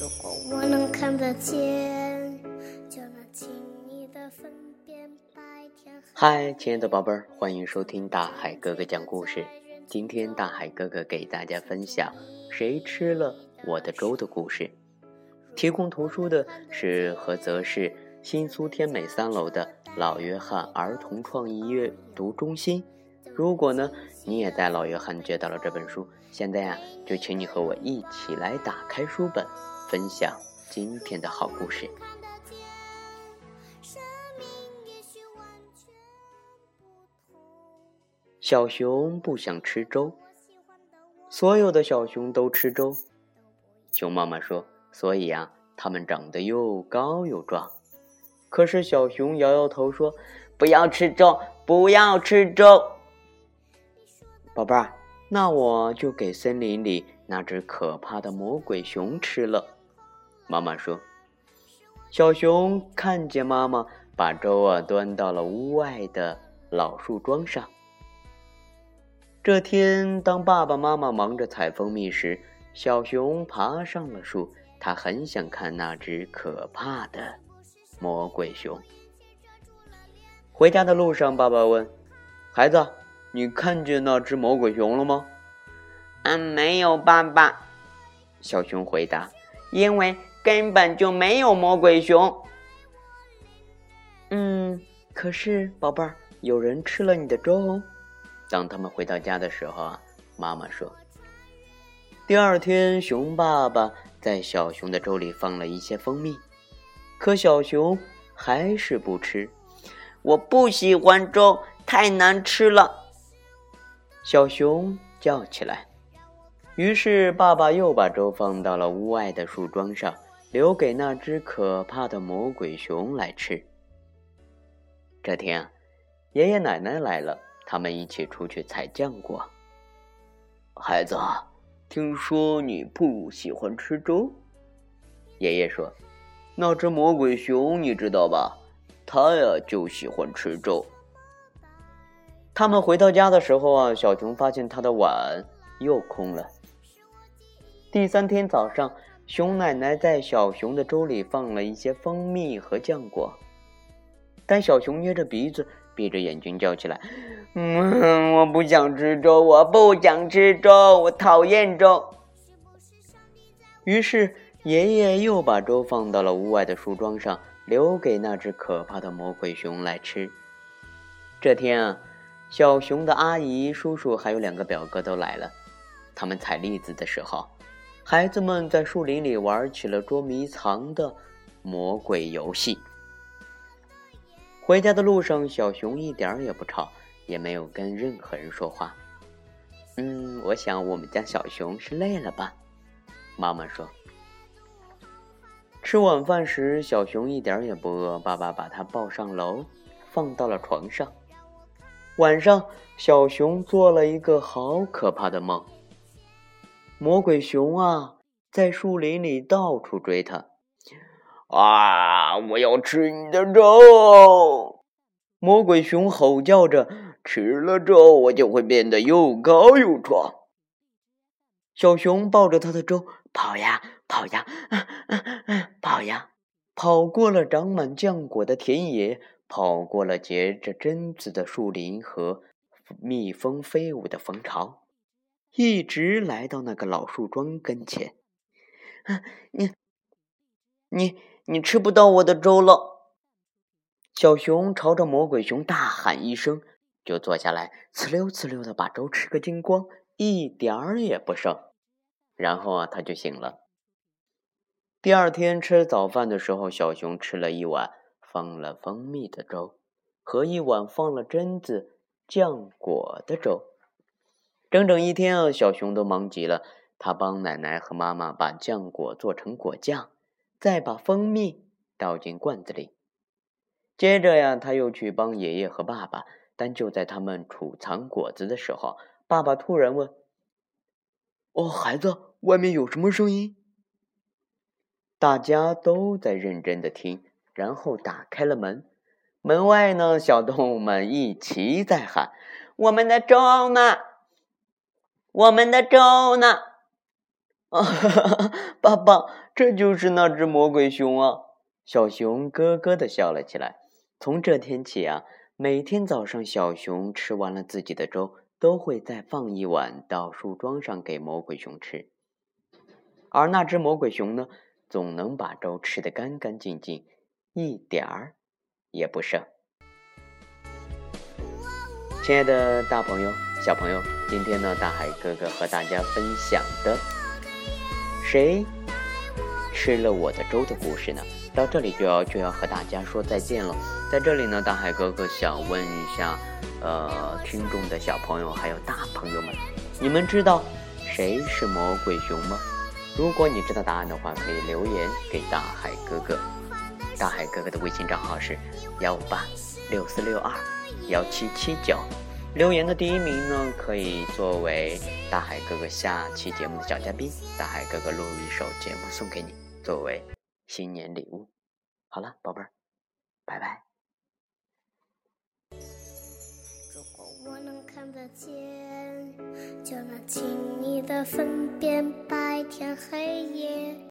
如果我能看得见，就能轻易的分辨白天。嗨，亲爱的宝贝儿，欢迎收听大海哥哥讲故事。今天大海哥哥给大家分享《谁吃了我的粥》的故事。提供图书的是菏泽市新苏天美三楼的老约翰儿童创意阅读中心。如果呢，你也在老约翰接到了这本书，现在呀，就请你和我一起来打开书本，分享今天的好故事。小熊不想吃粥，所有的小熊都吃粥。熊妈妈说：“所以啊，它们长得又高又壮。”可是小熊摇摇头说：“不要吃粥，不要吃粥。”宝贝儿，那我就给森林里那只可怕的魔鬼熊吃了。妈妈说：“小熊看见妈妈把粥啊端到了屋外的老树桩上。”这天，当爸爸妈妈忙着采蜂蜜时，小熊爬上了树。他很想看那只可怕的魔鬼熊。回家的路上，爸爸问：“孩子。”你看见那只魔鬼熊了吗？嗯，没有，爸爸。小熊回答：“因为根本就没有魔鬼熊。”嗯，可是宝贝儿，有人吃了你的粥哦。当他们回到家的时候啊，妈妈说：“第二天，熊爸爸在小熊的粥里放了一些蜂蜜，可小熊还是不吃。我不喜欢粥，太难吃了。”小熊叫起来，于是爸爸又把粥放到了屋外的树桩上，留给那只可怕的魔鬼熊来吃。这天啊，爷爷奶奶来了，他们一起出去采浆果。孩子，听说你不喜欢吃粥？爷爷说：“那只魔鬼熊你知道吧？它呀就喜欢吃粥。”他们回到家的时候啊，小熊发现他的碗又空了。第三天早上，熊奶奶在小熊的粥里放了一些蜂蜜和浆果，但小熊捏着鼻子，闭着眼睛叫起来：“嗯，我不想吃粥，我不想吃粥，我讨厌粥。”于是爷爷又把粥放到了屋外的树桩上，留给那只可怕的魔鬼熊来吃。这天啊。小熊的阿姨、叔叔还有两个表哥都来了。他们采栗子的时候，孩子们在树林里玩起了捉迷藏的魔鬼游戏。回家的路上，小熊一点也不吵，也没有跟任何人说话。嗯，我想我们家小熊是累了吧？妈妈说。吃晚饭时，小熊一点也不饿，爸爸把它抱上楼，放到了床上。晚上，小熊做了一个好可怕的梦。魔鬼熊啊，在树林里到处追它。啊！我要吃你的粥！魔鬼熊吼叫着：“吃了粥，我就会变得又高又壮。”小熊抱着他的粥跑呀跑呀，跑呀，跑过了长满浆果的田野。跑过了结着榛子的树林和蜜蜂飞舞的蜂巢，一直来到那个老树桩跟前。你、你、你吃不到我的粥了！小熊朝着魔鬼熊大喊一声，就坐下来，呲溜呲溜的把粥吃个精光，一点儿也不剩。然后啊，他就醒了。第二天吃早饭的时候，小熊吃了一碗。放了蜂蜜的粥，和一碗放了榛子浆果的粥，整整一天啊，小熊都忙极了。他帮奶奶和妈妈把浆果做成果酱，再把蜂蜜倒进罐子里。接着呀，他又去帮爷爷和爸爸。但就在他们储藏果子的时候，爸爸突然问：“哦，孩子，外面有什么声音？”大家都在认真的听。然后打开了门，门外呢，小动物们一齐在喊：“我们的粥呢？我们的粥呢？”啊，爸爸，这就是那只魔鬼熊啊！小熊咯咯的笑了起来。从这天起啊，每天早上小熊吃完了自己的粥，都会再放一碗到树桩上给魔鬼熊吃。而那只魔鬼熊呢，总能把粥吃得干干净净，一点儿也不剩。亲爱的大朋友、小朋友，今天呢，大海哥哥和大家分享的谁吃了我的粥的故事呢，到这里就要就要和大家说再见了。在这里呢，大海哥哥想问一下，呃，听众的小朋友还有大朋友们，你们知道谁是魔鬼熊吗？如果你知道答案的话，可以留言给大海哥哥。大海哥哥的微信账号是幺五八六四六二。幺七七九，留言的第一名呢，可以作为大海哥哥下期节目的小嘉宾。大海哥哥录一首节目送给你，作为新年礼物。好了，宝贝儿，拜拜。如果我能看得见，就能轻易的分辨白天黑夜。